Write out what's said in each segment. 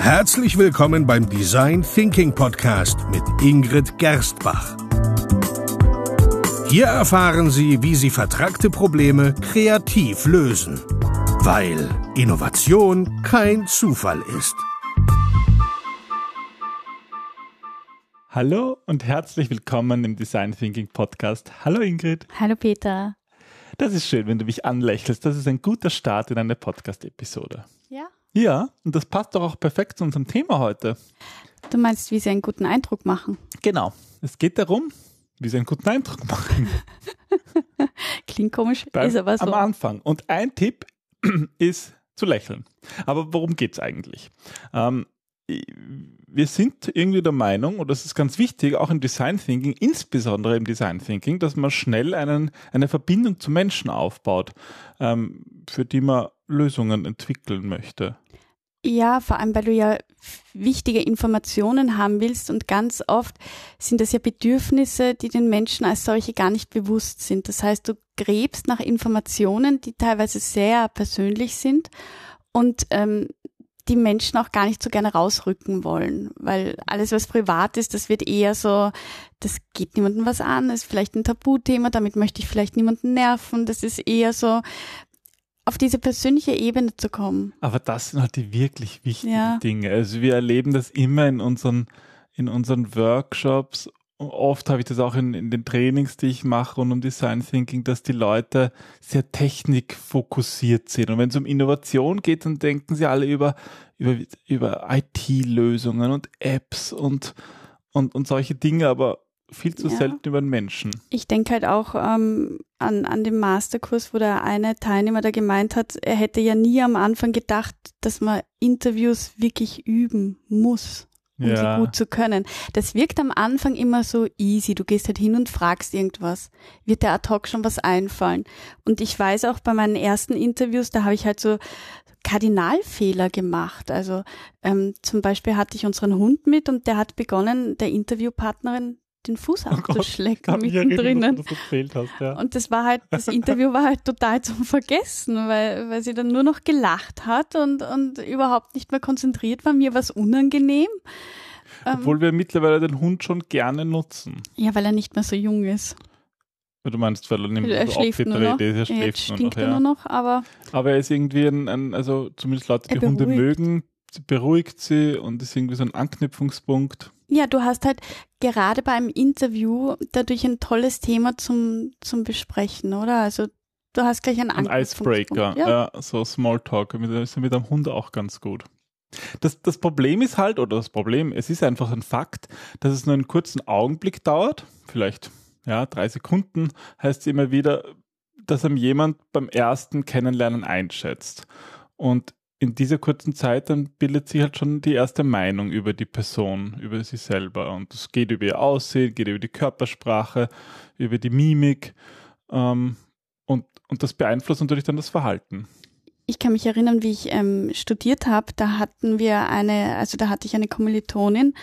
Herzlich willkommen beim Design Thinking Podcast mit Ingrid Gerstbach. Hier erfahren Sie, wie Sie vertragte Probleme kreativ lösen, weil Innovation kein Zufall ist. Hallo und herzlich willkommen im Design Thinking Podcast. Hallo Ingrid. Hallo Peter. Das ist schön, wenn du mich anlächelst. Das ist ein guter Start in eine Podcast-Episode. Ja. Ja, und das passt doch auch perfekt zu unserem Thema heute. Du meinst, wie sie einen guten Eindruck machen? Genau. Es geht darum, wie sie einen guten Eindruck machen. Klingt komisch, Beim- ist aber so. Am Anfang. Und ein Tipp ist zu lächeln. Aber worum geht es eigentlich? Ähm, wir sind irgendwie der Meinung, und das ist ganz wichtig, auch im Design Thinking, insbesondere im Design Thinking, dass man schnell einen, eine Verbindung zu Menschen aufbaut, ähm, für die man Lösungen entwickeln möchte. Ja, vor allem, weil du ja wichtige Informationen haben willst und ganz oft sind das ja Bedürfnisse, die den Menschen als solche gar nicht bewusst sind. Das heißt, du gräbst nach Informationen, die teilweise sehr persönlich sind und ähm, die Menschen auch gar nicht so gerne rausrücken wollen, weil alles, was privat ist, das wird eher so, das geht niemandem was an, ist vielleicht ein Tabuthema, damit möchte ich vielleicht niemanden nerven, das ist eher so, auf diese persönliche Ebene zu kommen. Aber das sind halt die wirklich wichtigen Ja. Dinge. Also wir erleben das immer in unseren, in unseren Workshops. Oft habe ich das auch in, in den Trainings, die ich mache rund um Design Thinking, dass die Leute sehr technikfokussiert sind. Und wenn es um Innovation geht, dann denken sie alle über, über, über IT-Lösungen und Apps und, und, und solche Dinge, aber viel zu Ja. selten über den Menschen. Ich denke halt auch ähm, an, an dem Masterkurs, wo der eine Teilnehmer da gemeint hat, er hätte ja nie am Anfang gedacht, dass man Interviews wirklich üben muss, um Ja. sie gut zu können. Das wirkt am Anfang immer so easy. Du gehst halt hin und fragst irgendwas. Wird der ad hoc schon was einfallen? Und ich weiß auch bei meinen ersten Interviews, da habe ich halt so Kardinalfehler gemacht. Also ähm, zum Beispiel hatte ich unseren Hund mit und der hat begonnen, der Interviewpartnerin den Fuß Oh Gott, abzuschlecken erinnern, mittendrin. hast, ja. Und das war halt, das Interview war halt total zum Vergessen, weil, weil sie dann nur noch gelacht hat und, und überhaupt nicht mehr konzentriert war. Mir war es unangenehm. Ähm, Obwohl wir mittlerweile den Hund schon gerne nutzen. ja, weil er nicht mehr so jung ist. Du meinst, weil er nicht Er schläft nur noch. er schläft nur noch, er ja. nur noch, aber Aber er ist irgendwie ein, ein also zumindest Leute, die Hunde mögen, beruhigt sie und ist irgendwie so ein Anknüpfungspunkt. Ja, du hast halt gerade beim Interview dadurch ein tolles Thema zum, zum Besprechen, oder? Also du hast gleich einen Ein. Icebreaker, Ja. ja. so Smalltalk, mit, ist mit einem Hund auch ganz gut. Das, das Problem ist halt, oder das Problem, es ist einfach ein Fakt, dass es nur einen kurzen Augenblick dauert, vielleicht ja, drei Sekunden, heißt es immer wieder, dass einem jemand beim ersten Kennenlernen einschätzt. Und in dieser kurzen Zeit dann bildet sich halt schon die erste Meinung über die Person, über sie selber. Und es geht über ihr Aussehen, geht über die Körpersprache, über die Mimik. Ähm, und, und das beeinflusst natürlich dann das Verhalten. Ich kann mich erinnern, wie ich ähm, studiert habe, da hatten wir eine, also da hatte ich eine Kommilitonin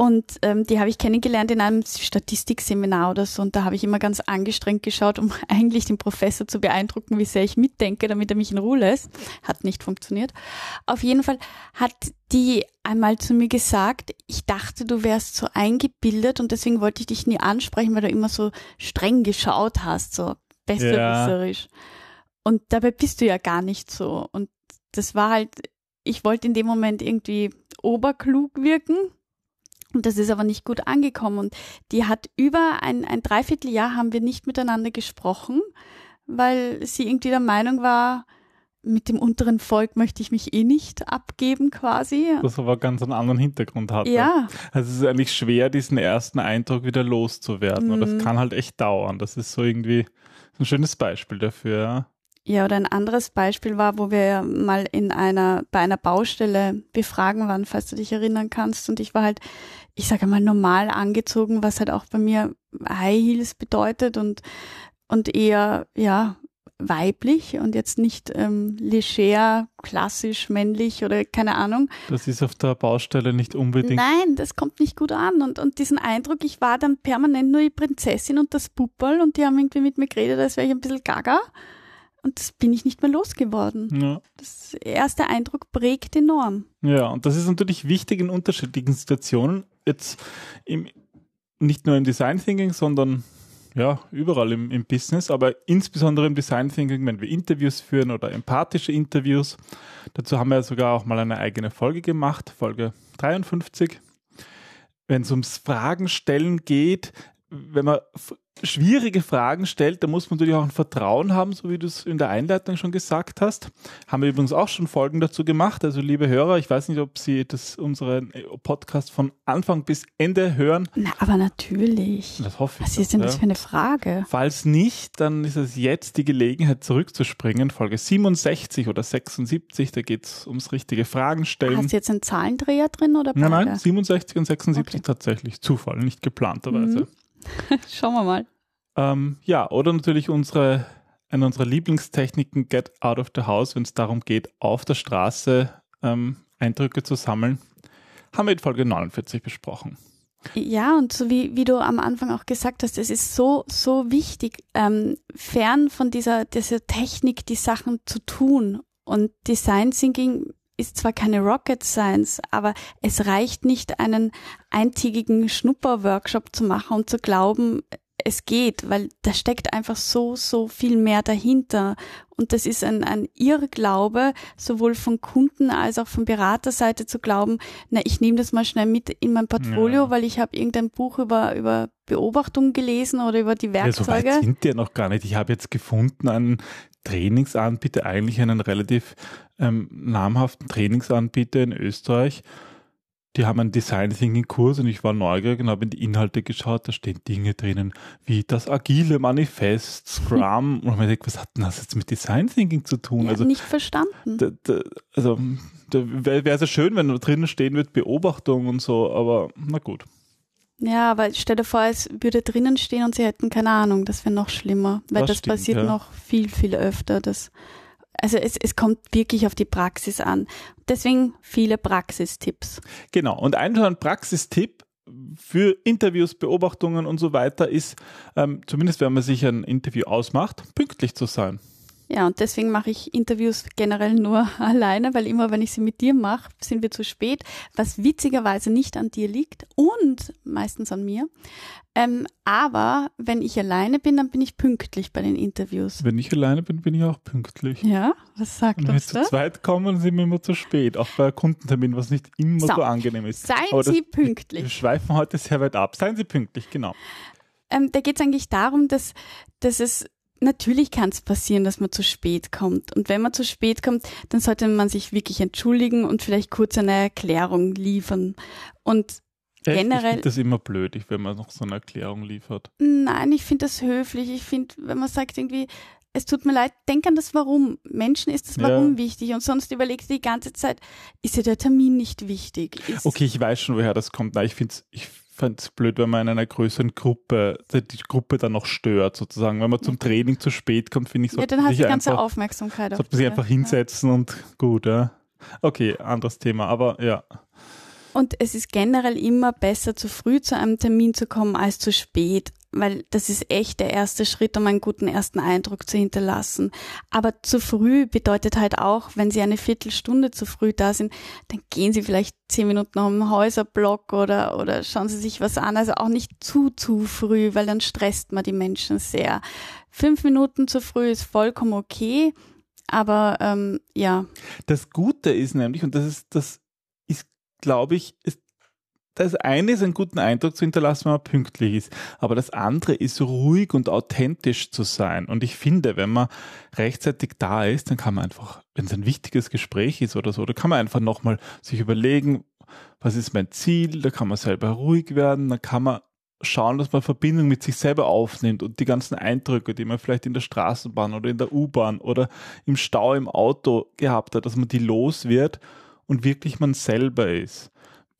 und ähm, die habe ich kennengelernt in einem Statistikseminar oder so und da habe ich immer ganz angestrengt geschaut, um eigentlich den Professor zu beeindrucken, wie sehr ich mitdenke, damit er mich in Ruhe lässt. Hat nicht funktioniert. Auf jeden Fall hat die einmal zu mir gesagt, ich dachte, du wärst so eingebildet und deswegen wollte ich dich nie ansprechen, weil du immer so streng geschaut hast, so besserwisserisch. Und dabei bist du ja gar nicht so. Und das war halt, ich wollte in dem Moment irgendwie oberklug wirken. Und das ist aber nicht gut angekommen. Und die hat über ein, ein Dreivierteljahr haben wir nicht miteinander gesprochen, weil sie irgendwie der Meinung war, mit dem unteren Volk möchte ich mich eh nicht abgeben quasi. Das aber ganz einen anderen Hintergrund hatte. Ja, Also es ist eigentlich schwer, diesen ersten Eindruck wieder loszuwerden. Und das Mhm. kann halt echt dauern. Das ist so irgendwie ein schönes Beispiel dafür. Ja. Oder ein anderes Beispiel war, wo wir mal in einer, bei einer Baustelle befragen waren, falls du dich erinnern kannst. Und ich war halt, ich sage mal, normal angezogen, was halt auch bei mir High Heels bedeutet und, und eher, ja, weiblich und jetzt nicht ähm, leger, klassisch, männlich oder keine Ahnung. Das ist auf der Baustelle nicht unbedingt. Nein, das kommt nicht gut an. Und, und diesen Eindruck, ich war dann permanent nur die Prinzessin und das Pupperl und die haben irgendwie mit mir geredet, als wäre ich ein bisschen gaga. Und das bin ich nicht mehr losgeworden. Ja. Das erste Eindruck prägt enorm. Ja, und das ist natürlich wichtig in unterschiedlichen Situationen. Jetzt im, nicht nur im Design Thinking, sondern ja, überall im, im Business, aber insbesondere im Design Thinking, wenn wir Interviews führen oder empathische Interviews. Dazu haben wir sogar auch mal eine eigene Folge gemacht, Folge 53. Wenn es ums Fragen stellen geht, wenn man schwierige Fragen stellt, da muss man natürlich auch ein Vertrauen haben, so wie du es in der Einleitung schon gesagt hast. Haben wir übrigens auch schon Folgen dazu gemacht. Also liebe Hörer, ich weiß nicht, ob Sie das unseren Podcast von Anfang bis Ende hören. Na, aber natürlich. Das hoffe ich. Was ist denn das ja. für eine Frage? Falls nicht, dann ist es jetzt die Gelegenheit zurückzuspringen. Folge 67 oder 76, da geht es ums richtige Fragen stellen. Hast du jetzt einen Zahlendreher drin oder beide? Nein, nein, 67 und 76 Okay. tatsächlich. Zufall, nicht geplanterweise. Mhm. Schauen wir mal. Ähm, ja, oder natürlich unsere, eine unserer Lieblingstechniken, Get Out of the House, wenn es darum geht, auf der Straße ähm, Eindrücke zu sammeln, haben wir in Folge 49 besprochen. Ja, und so wie, wie du am Anfang auch gesagt hast, es ist so, so wichtig, ähm, fern von dieser, dieser Technik die Sachen zu tun. Und Design Thinking ist zwar keine Rocket Science, aber es reicht nicht, einen eintägigen Schnupperworkshop zu machen und zu glauben, es geht, weil da steckt einfach so, so viel mehr dahinter. Und das ist ein, ein Irrglaube, sowohl von Kunden als auch von Beraterseite zu glauben, na, ich nehme das mal schnell mit in mein Portfolio, Ja. weil ich habe irgendein Buch über, über Beobachtung gelesen oder über die Ja, so Werkzeuge. sind die ja noch gar nicht. Ich habe jetzt gefunden, einen Trainingsanbieter, eigentlich einen relativ ähm, namhaften Trainingsanbieter in Österreich. Die haben einen Design Thinking Kurs und ich war neugierig und habe in die Inhalte geschaut. Da stehen Dinge drinnen wie das agile Manifest, Scrum. und habe mir gedacht, was hat denn das jetzt mit Design Thinking zu tun? ja, also, nicht verstanden. da, da, also wäre es ja schön, wenn da drinnen stehen wird Beobachtung und so, aber na gut. Ja, aber stell dir vor, es würde drinnen stehen und sie hätten keine Ahnung, das wäre noch schlimmer, weil Das das, stimmt, passiert ja. noch viel, viel öfter. Das, also es, es kommt wirklich auf die Praxis an. Deswegen viele Praxistipps. Genau. Und ein, Praxistipp für Interviews, Beobachtungen und so weiter ist, ähm, zumindest wenn man sich ein Interview ausmacht, pünktlich zu sein. Ja, und deswegen mache ich Interviews generell nur alleine, weil immer, wenn ich sie mit dir mache, sind wir zu spät, was witzigerweise nicht an dir liegt und meistens an mir. Ähm, aber wenn ich alleine bin, dann bin ich pünktlich bei den Interviews. Wenn ich alleine bin, bin ich auch pünktlich. Ja, was sagt Und wenn wir uns zu das? zweit kommen, sind wir immer zu spät. Auch bei Kundenterminen, was nicht immer so, So. angenehm ist. Seien Aber das- Sie Wir pünktlich. schweifen heute sehr weit ab. Seien Sie pünktlich, genau. Ähm, da geht es eigentlich darum, dass, dass es natürlich kann es passieren, dass man zu spät kommt. Und wenn man zu spät kommt, dann sollte man sich wirklich entschuldigen und vielleicht kurz eine Erklärung liefern. Und Echt? Ich Generell- finde das immer blöd, wenn man noch so eine Erklärung liefert. nein, ich finde das höflich. Ich finde, wenn man sagt irgendwie, es tut mir leid, denk an das Warum. Menschen ist das Ja. Warum wichtig und sonst überlegst du die ganze Zeit, ist ja der Termin nicht wichtig? Ist, Okay, ich weiß schon, woher das kommt. Nein, ich finde es ich find's blöd, wenn man in einer größeren Gruppe die Gruppe dann noch stört, sozusagen. Wenn man zum Training zu spät kommt, finde ich, Ja, sollte dann man hast du sich die ganze einfach, Aufmerksamkeit auf sollte man sich einfach hinsetzen und gut, ja. Okay, anderes Thema, aber ja. Und es ist generell immer besser, zu früh zu einem Termin zu kommen als zu spät, weil das ist echt der erste Schritt, um einen guten ersten Eindruck zu hinterlassen. Aber zu früh bedeutet halt auch, wenn Sie eine Viertelstunde zu früh da sind, dann gehen Sie vielleicht zehn Minuten um den Häuserblock oder, oder schauen Sie sich was an. Also auch nicht zu, zu früh, weil dann stresst man die Menschen sehr. Fünf Minuten zu früh ist vollkommen okay, aber ähm, ja, Das Gute ist nämlich, und das ist, das ist, glaube ich, ist, das eine ist, einen guten Eindruck zu hinterlassen, wenn man pünktlich ist. Aber das andere ist, ruhig und authentisch zu sein. Und ich finde, wenn man rechtzeitig da ist, dann kann man einfach, wenn es ein wichtiges Gespräch ist oder so, da kann man einfach nochmal sich überlegen, was ist mein Ziel, da kann man selber ruhig werden, da kann man schauen, dass man Verbindung mit sich selber aufnimmt und die ganzen Eindrücke, die man vielleicht in der Straßenbahn oder in der U-Bahn oder im Stau im Auto gehabt hat, dass man die los wird und wirklich man selber ist.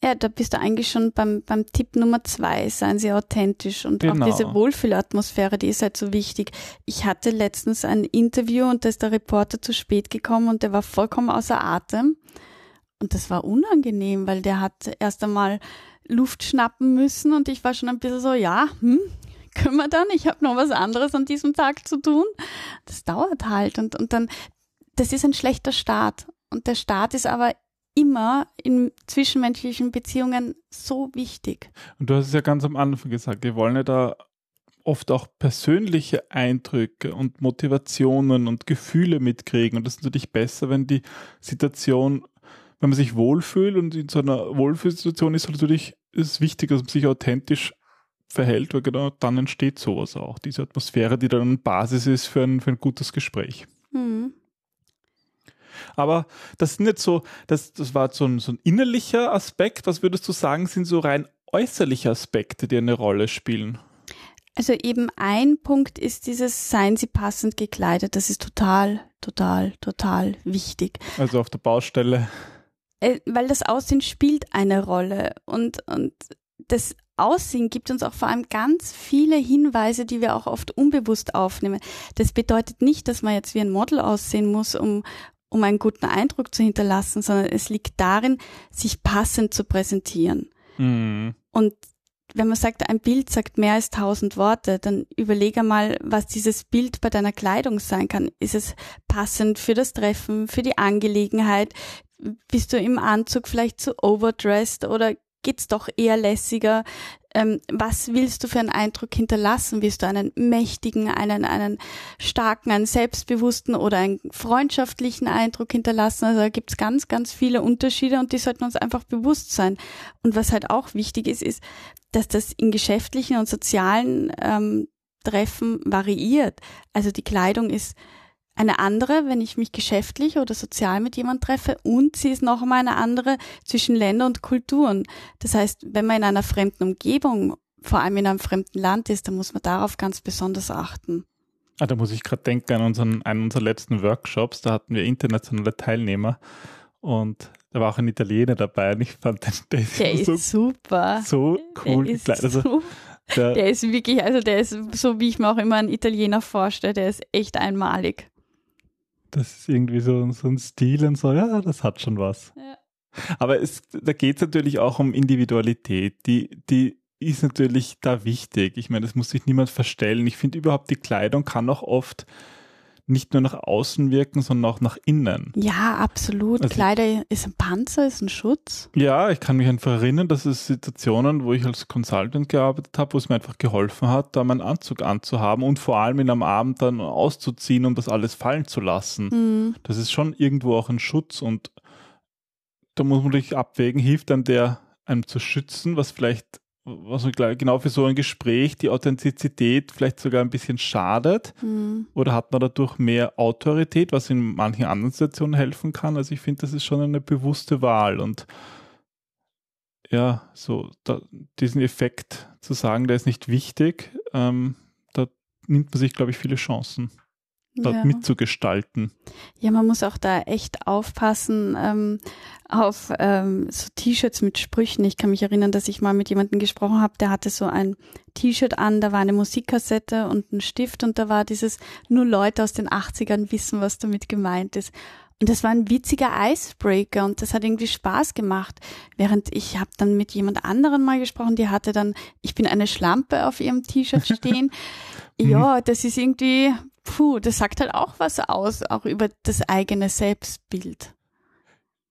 Ja, da bist du eigentlich schon beim, beim Tipp Nummer zwei, seien Sie authentisch und Genau. auch diese Wohlfühlatmosphäre, die ist halt so wichtig. Ich hatte letztens ein Interview und da ist der Reporter zu spät gekommen und der war vollkommen außer Atem und das war unangenehm, weil der hat erst einmal Luft schnappen müssen und ich war schon ein bisschen so, ja, hm, kümmere dann, ich habe noch was anderes an diesem Tag zu tun. Das dauert halt und, und dann, das ist ein schlechter Start. Und der Start ist aber immer in zwischenmenschlichen Beziehungen so wichtig. Und du hast es ja ganz am Anfang gesagt, wir wollen ja da oft auch persönliche Eindrücke und Motivationen und Gefühle mitkriegen. Und das ist natürlich besser, wenn die Situation, wenn man sich wohlfühlt und in so einer Wohlfühlsituation ist, natürlich ist es wichtig, dass man sich authentisch verhält, weil genau dann entsteht sowas auch. Diese Atmosphäre, die dann Basis ist für ein, für ein gutes Gespräch. Mhm. Aber das sind jetzt so, das, das war so ein, so ein innerlicher Aspekt. Was würdest du sagen, sind so rein äußerliche Aspekte, die eine Rolle spielen? Also eben ein Punkt ist dieses, seien Sie passend gekleidet. Das ist total, total, total wichtig. Also auf der Baustelle. Äh, weil das Aussehen spielt eine Rolle und, und das Aussehen gibt uns auch vor allem ganz viele Hinweise, die wir auch oft unbewusst aufnehmen. Das bedeutet nicht, dass man jetzt wie ein Model aussehen muss, um, um einen guten Eindruck zu hinterlassen, sondern es liegt darin, sich passend zu präsentieren. Mhm. Und wenn man sagt, ein Bild sagt mehr als tausend Worte, dann überlege mal, was dieses Bild bei deiner Kleidung sein kann. Ist es passend für das Treffen, für die Angelegenheit? Bist du im Anzug vielleicht zu overdressed oder geht's doch eher lässiger? Ähm, was willst du für einen Eindruck hinterlassen? Willst du einen mächtigen, einen, einen starken, einen selbstbewussten oder einen freundschaftlichen Eindruck hinterlassen? Also da gibt's ganz, ganz viele Unterschiede und die sollten uns einfach bewusst sein. Und was halt auch wichtig ist, ist, dass das in geschäftlichen und sozialen ähm, Treffen variiert. Also die Kleidung ist eine andere, wenn ich mich geschäftlich oder sozial mit jemand treffe und sie ist noch einmal eine andere zwischen Ländern und Kulturen. Das heißt, wenn man in einer fremden Umgebung, vor allem in einem fremden Land ist, dann muss man darauf ganz besonders achten. Ah, da muss ich gerade denken an unseren, einen unserer letzten Workshops, da hatten wir internationale Teilnehmer und da war auch ein Italiener dabei und ich fand den, der, der ist so, super. So cool gekleidet. Also, der, der, ist wirklich, also der ist so, wie ich mir auch immer einen Italiener vorstelle, der ist echt einmalig. Das ist irgendwie so, so ein Stil und so, ja, das hat schon was. Ja. Aber es, da geht es natürlich auch um Individualität. Die, die ist natürlich da wichtig. Ich meine, das muss sich niemand verstellen. Ich finde überhaupt, die Kleidung kann auch oft nicht nur nach außen wirken, sondern auch nach innen. Ja, absolut. Also Kleider ist ein Panzer, ist ein Schutz. Ja, ich kann mich einfach erinnern, dass es Situationen, wo ich als Consultant gearbeitet habe, wo es mir einfach geholfen hat, da meinen Anzug anzuhaben und vor allem in einem Abend dann auszuziehen und das alles fallen zu lassen. Mhm. Das ist schon irgendwo auch ein Schutz und da muss man sich abwägen, hilft dann der einem zu schützen, was vielleicht was genau für so ein Gespräch die Authentizität vielleicht sogar ein bisschen schadet? Mhm. Oder hat man dadurch mehr Autorität, was in manchen anderen Situationen helfen kann? Also ich finde, das ist schon eine bewusste Wahl und ja, so da, diesen Effekt zu sagen, der ist nicht wichtig, ähm, da nimmt man sich, glaube ich, viele Chancen dort ja. mitzugestalten. Ja, man muss auch da echt aufpassen ähm, auf ähm, so T-Shirts mit Sprüchen. Ich kann mich erinnern, dass ich mal mit jemandem gesprochen habe, der hatte so ein T-Shirt an, da war eine Musikkassette und ein Stift und da war dieses, nur Leute aus den 80ern wissen, was damit gemeint ist. Und das war ein witziger Icebreaker und das hat irgendwie Spaß gemacht. Während ich habe dann mit jemand anderen mal gesprochen, die hatte dann, ich bin eine Schlampe auf ihrem T-Shirt stehen. ja, das ist irgendwie, puh, das sagt halt auch was aus, auch über das eigene Selbstbild.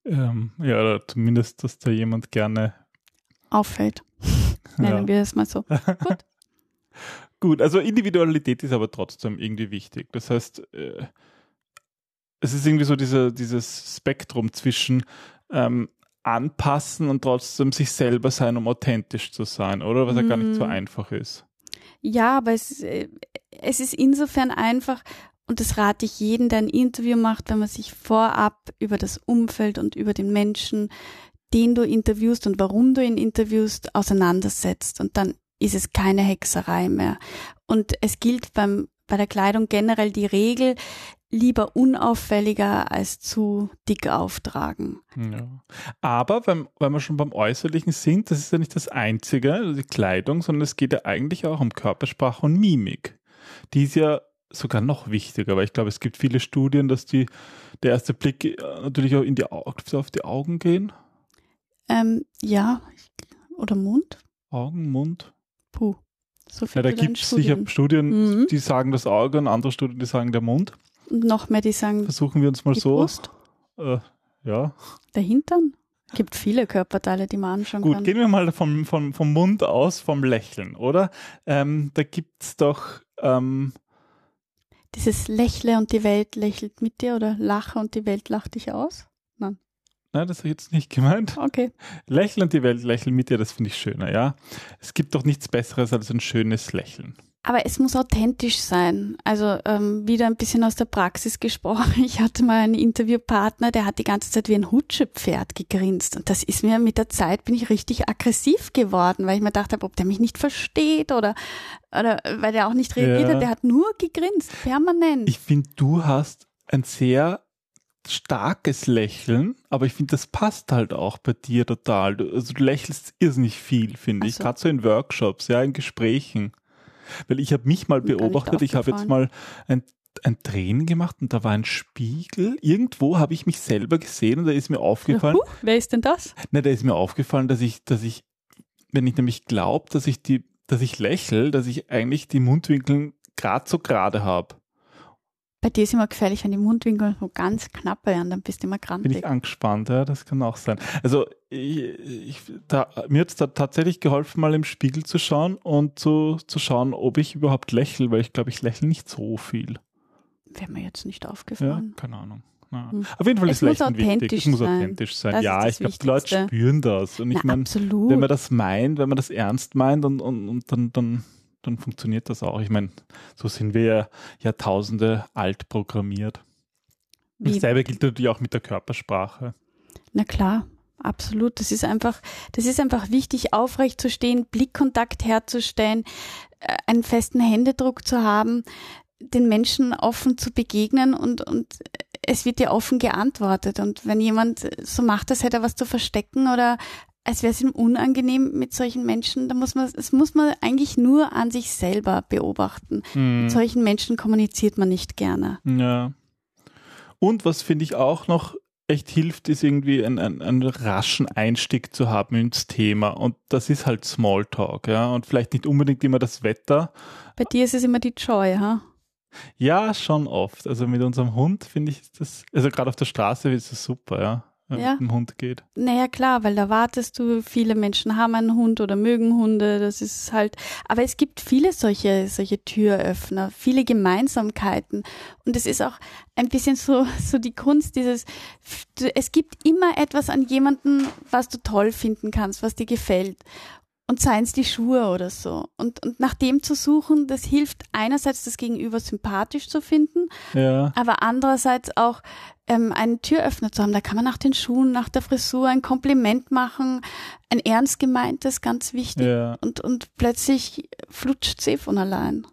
Ähm, ja, zumindest, dass da jemand gerne auffällt. Nennen ja. wir es mal so. Gut. Gut, also Individualität ist aber trotzdem irgendwie wichtig. Das heißt, äh, es ist irgendwie so diese, dieses Spektrum zwischen ähm, anpassen und trotzdem sich selber sein, um authentisch zu sein, oder? Was ja gar nicht so mhm. einfach ist. Ja, aber es, äh, es ist insofern einfach, und das rate ich jedem, der ein Interview macht, wenn man sich vorab über das Umfeld und über den Menschen, den du interviewst und warum du ihn interviewst, auseinandersetzt. Und dann ist es keine Hexerei mehr. Und es gilt beim, bei der Kleidung generell die Regel, lieber unauffälliger als zu dick auftragen. Ja. Aber wenn, wenn wir schon beim Äußerlichen sind, das ist ja nicht das Einzige, die Kleidung, sondern es geht ja eigentlich auch um Körpersprache und Mimik. Die ist ja sogar noch wichtiger, weil ich glaube, es gibt viele Studien, dass die, der erste Blick äh, natürlich auch in die, auf die Augen gehen. Ähm, ja, oder Mund. Augen, Mund. Puh. So Ja, da gibt es sicher Studien, Mhm. die sagen das Auge und andere Studien, die sagen der Mund. Und noch mehr, die sagen, Versuchen wir uns mal so. Brust, Äh, ja. der Hintern. Gibt viele Körperteile, die man anschauen Gut, kann. gehen wir mal vom, vom, vom Mund aus, vom Lächeln, oder? Ähm, da gibt es doch, ähm, Dieses Lächle und die Welt lächelt mit dir oder Lache und die Welt lacht dich aus? Nein, das habe ich jetzt nicht gemeint. Okay. Lächeln und die Welt lächeln mit dir, das finde ich schöner, ja. Es gibt doch nichts Besseres als ein schönes Lächeln. Aber es muss authentisch sein. Also ähm, wieder ein bisschen aus der Praxis gesprochen. Ich hatte mal einen Interviewpartner, der hat die ganze Zeit wie ein Hutschepferd gegrinst. Und das ist mir mit der Zeit, bin ich richtig aggressiv geworden, weil ich mir gedacht habe, ob der mich nicht versteht oder, oder weil der auch nicht reagiert Ja. hat. Der hat nur gegrinst, permanent. Ich finde, du hast ein sehr starkes Lächeln, aber ich finde, das passt halt auch bei dir total. Du, also du lächelst irrsinnig viel, finde ich. So. Gerade so in Workshops, ja, in Gesprächen. Weil ich habe mich mal nicht beobachtet, ich habe jetzt mal ein, ein Training gemacht und da war ein Spiegel. Irgendwo habe ich mich selber gesehen und da ist mir aufgefallen, Huch, wer ist denn das? Ne, da ist mir aufgefallen, dass ich, dass ich, wenn ich nämlich glaube, dass ich die, dass ich lächel, dass ich eigentlich die Mundwinkel gerade so gerade habe. Bei dir ist immer gefährlich, wenn die Mundwinkel so ganz knapp werden, dann bist du immer Bin grantig. ich angespannt, ja, das kann auch sein. Also ich, ich, da, mir hat es da tatsächlich geholfen, mal im Spiegel zu schauen und zu, zu schauen, ob ich überhaupt lächle, weil ich glaube, ich lächle nicht so viel. Wäre mir jetzt nicht Ja, aufgefallen. keine Ahnung. Ja. Hm. Auf jeden Fall Es ist Lächeln wichtig. Es muss authentisch sein. Das ja, ich glaube, die Leute spüren das. Und ich meine, absolut. wenn man das meint, wenn man das ernst meint und, und, und dann, dann, dann funktioniert das auch. Ich meine, so sind wir ja Jahrtausende alt programmiert. Wie- Dasselbe gilt natürlich auch mit der Körpersprache. Na klar, absolut. Das ist einfach, das ist einfach wichtig, aufrecht zu stehen, Blickkontakt herzustellen, äh, einen festen Händedruck zu haben, den Menschen offen zu begegnen und, und es wird dir offen geantwortet. Und wenn jemand so macht, als hätte er was zu verstecken oder als wäre es ihm unangenehm mit solchen Menschen, dann muss man, das muss man eigentlich nur an sich selber beobachten. Hm. Mit solchen Menschen kommuniziert man nicht gerne. Ja. Und was finde ich auch noch echt hilft, ist irgendwie einen, einen, einen raschen Einstieg zu haben ins Thema. Und das ist halt Smalltalk, ja. Und vielleicht nicht unbedingt immer das Wetter. Bei dir ist es immer die Joy, ha? Ja, schon oft. Also mit unserem Hund finde ich ist das, also gerade auf der Straße ist es super, ja. Wenn Ja. es mit dem Hund geht. Naja, klar, weil da wartest du, viele Menschen haben einen Hund oder mögen Hunde, das ist halt, aber es gibt viele solche, solche Türöffner, viele Gemeinsamkeiten und es ist auch ein bisschen so, so die Kunst dieses, es gibt immer etwas an jemanden, was du toll finden kannst, was dir gefällt. Und seien es die Schuhe oder so. Und, und nach dem zu suchen, das hilft einerseits das Gegenüber sympathisch zu finden, Ja. aber andererseits auch ähm, einen Türöffner zu haben. Da kann man nach den Schuhen, nach der Frisur ein Kompliment machen, ein ernst gemeintes, ganz wichtig. Ja. Und, und plötzlich flutscht sie von allein.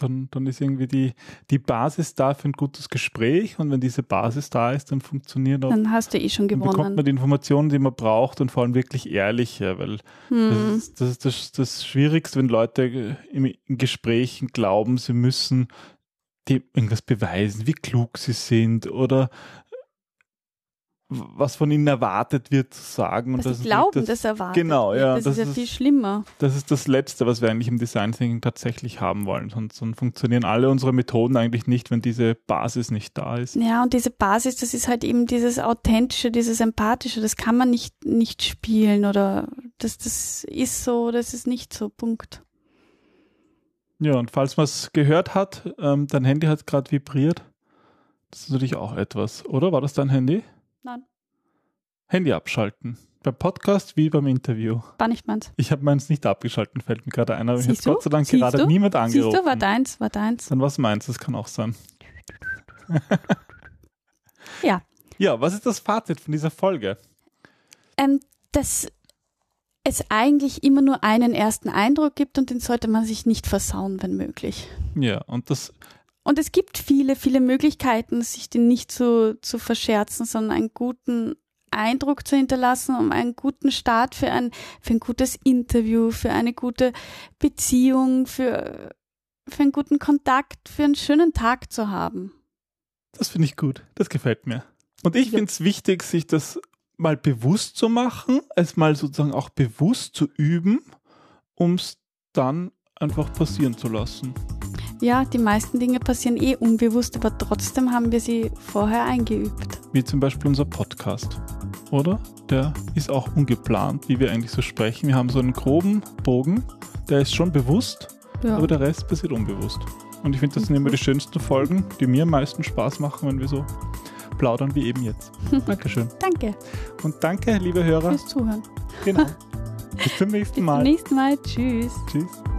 Dann, dann ist irgendwie die, die Basis da für ein gutes Gespräch. Und wenn diese Basis da ist, dann funktioniert auch Dann hast du eh schon Dann bekommt gewonnen. man die Informationen, die man braucht und vor allem wirklich ehrliche, weil das Hm. ist das, ist das, das Schwierigste, wenn Leute im, in Gesprächen glauben, sie müssen dem irgendwas beweisen, wie klug sie sind oder was von ihnen erwartet wird zu sagen. Und Was das sie glauben, das, das erwartet. genau, ja, Das, das ist ja ist- viel schlimmer. das ist das Letzte, was wir eigentlich im Design Thinking tatsächlich haben wollen. Sonst, sonst funktionieren alle unsere Methoden eigentlich nicht, wenn diese Basis nicht da ist. Ja, und diese Basis, das ist halt eben dieses Authentische, dieses Empathische, das kann man nicht, nicht spielen oder das, das ist so, das ist nicht so, Punkt. Ja, und falls man es gehört hat, ähm, dein Handy hat gerade vibriert. Das ist natürlich auch etwas, oder? War das dein Handy? Nein. Handy abschalten. Beim Podcast wie beim Interview. War nicht meins. Ich habe meins nicht abgeschalten, fällt mir gerade ein, aber ich habe? Gott sei Dank Siehst gerade du? niemand angerufen. Siehst du, war deins, war deins. Dann was meins, das kann auch sein. Ja. Ja, was ist das Fazit von dieser Folge? ähm, dass es eigentlich immer nur einen ersten Eindruck gibt und den sollte man sich nicht versauen, wenn möglich. Ja, und das, Und es gibt viele, viele Möglichkeiten, sich den nicht zu, zu verscherzen, sondern einen guten Eindruck zu hinterlassen, um einen guten Start für ein, für ein gutes Interview, für eine gute Beziehung, für, für einen guten Kontakt, für einen schönen Tag zu haben. das finde ich gut. Das gefällt mir. Und ich Ja. finde es wichtig, sich das mal bewusst zu machen, es mal sozusagen auch bewusst zu üben, um es dann einfach passieren zu lassen. Ja, die meisten Dinge passieren eh unbewusst, aber trotzdem haben wir sie vorher eingeübt. Wie zum Beispiel unser Podcast, oder? Der ist auch ungeplant, wie wir eigentlich so sprechen. Wir haben so einen groben Bogen, der ist schon bewusst, Ja. aber der Rest passiert unbewusst. Und ich finde, das sind immer die schönsten Folgen, die mir am meisten Spaß machen, wenn wir so plaudern wie eben jetzt. Dankeschön. Danke Und danke, liebe Hörer. fürs Zuhören. Genau. Bis zum nächsten Bis Mal. zum nächsten Mal. Tschüss. Tschüss.